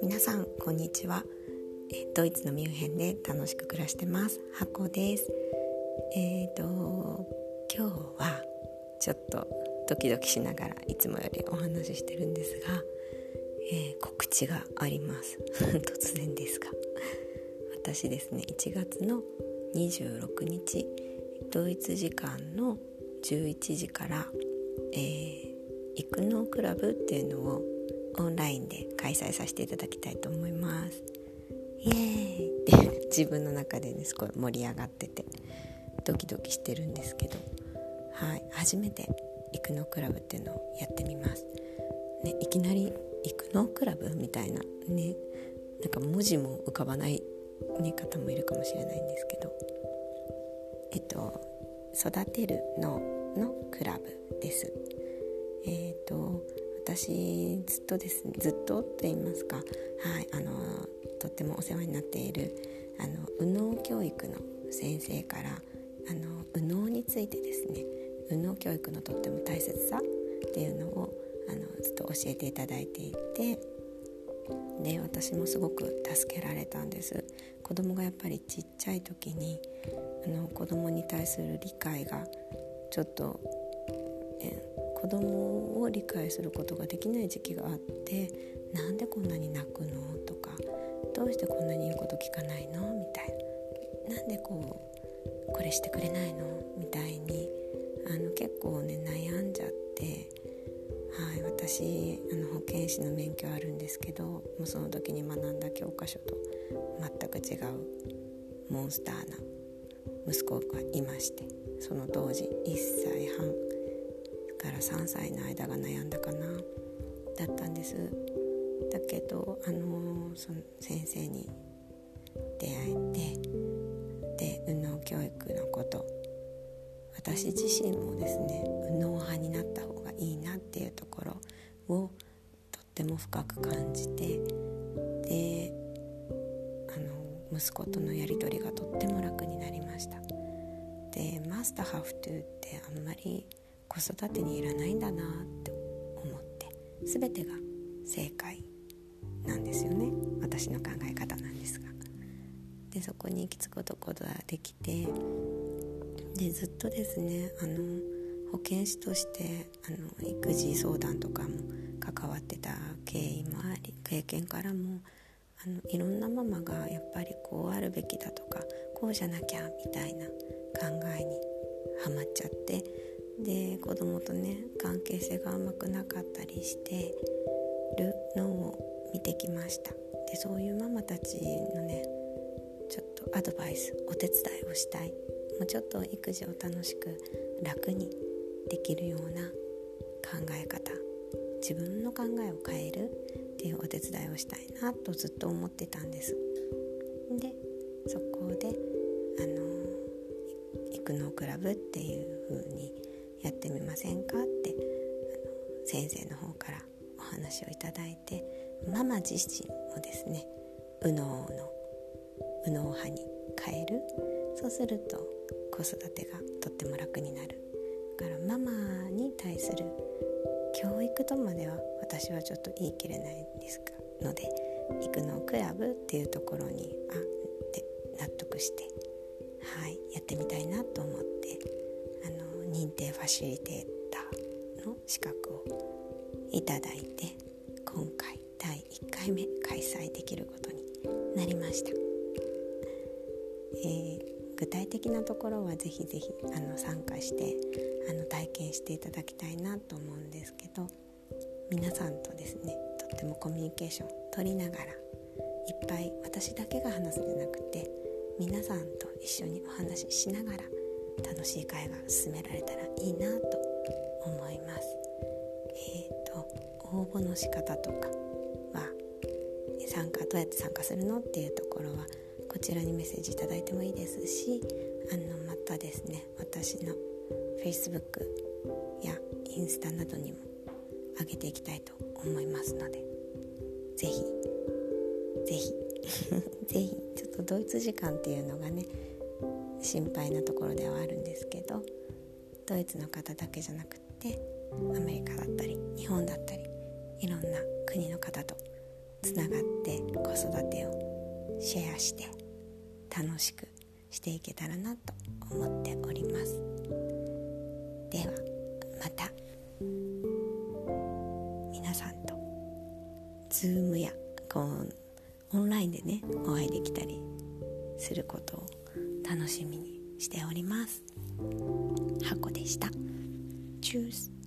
皆さんこんにちは。ドイツのミュンヘンで楽しく暮らしてます。ハコです。えっ、ー、と今日はちょっとドキドキしながらいつもよりお話ししてるんですが、えー、告知があります。突然ですが。私ですね1月の26日ドイツ時間の11時から、えー、育農クラブっていうのをオンラインで開催させていただきたいと思います。イエーイって自分の中でねすごい盛り上がっててドキドキしてるんですけどはい初めて育農クラブっていうのをやってみます、ね、いきなり育農クラブみたいなねなんか文字も浮かばない、ね、方もいるかもしれないんですけどえっと育てるののクラブです。えっ、と私ずっとですねずっとって言いますか。はいあのとってもお世話になっているあの右脳教育の先生からあの右脳についてですね右脳教育のとっても大切さっていうのをあのずっと教えていただいていてで私もすごく助けられたんです。子供がやっぱりちっちゃい時にあの子供に対する理解がちょっとえ子供を理解することができない時期があってなんでこんなに泣くの？とかどうしてこんなに言うこと聞かないの？みたいななんでこうこれしてくれないの？みたいにあの結構ね悩んじゃってはい私あの保健師の免許あるんですけどもうその時に学んだ教科書と全く違うモンスターな息子がいましてその当時1歳半から3歳の間が悩んだかなだったんです。だけどあのその先生に出会えてで右脳教育のこと私自身もですね右脳派になった方がいいなっていうところをとっても深く感じてで息子とのやり取りがとっても楽になりました。でマスターハフトゥーってあんまり子育てにいらないんだなって思って全てが正解なんですよね。私の考え方なんですが。でそこに行き着くことができてでずっとですねあの保健師としてあの育児相談とかも関わってた経緯もあり経験からもあのいろんなママがやっぱりこうあるべきだとかこうじゃなきゃみたいな考えにはまっちゃってで子供とね関係性がうまくなかったりしてるのを見てきました。でそういうママたちのねちょっとアドバイスお手伝いをしたい。もうちょっと育児を楽しく楽にできるような考え方。自分の考えを変える。手伝いをしたいなとずっと思ってたんです。でそこであの育農クラブっていう風にやってみませんかってあの先生の方からお話をいただいてママ自身もですね右脳の右脳派に変える。そうすると子育てがとっても楽になる。だからママに対する教育とまでは私はちょっと言い切れないんですので育農クラブっていうところにあって納得してはいやってみたいなと思ってあの認定ファシリテーターの資格をいただいて今回第1回目開催できることになりました、えー、具体的なところはぜひぜひあの参加してあの体験していただきたいなと思うんですけど皆さんとですねとってもコミュニケーション取りながらいっぱい私だけが話すんじゃなくて皆さんと一緒にお話ししながら楽しい会が進められたらいいなと思います。えーと、応募の仕方とかは参加どうやって参加するのっていうところはこちらにメッセージ頂いてもいいですしあのまたですね私の Facebook やインスタなどにも上げていきたいと思いますので是非是非是非ちょっとドイツ時間っていうのがね心配なところではあるんですけどドイツの方だけじゃなくってアメリカだったり日本だったりいろんな国の方とつながって子育てをシェアして楽しくしていけたらなと思っておりますではまた皆さんと Zoom やこうオンラインでねお会いできたりすることを楽しみにしております。箱でした。チュース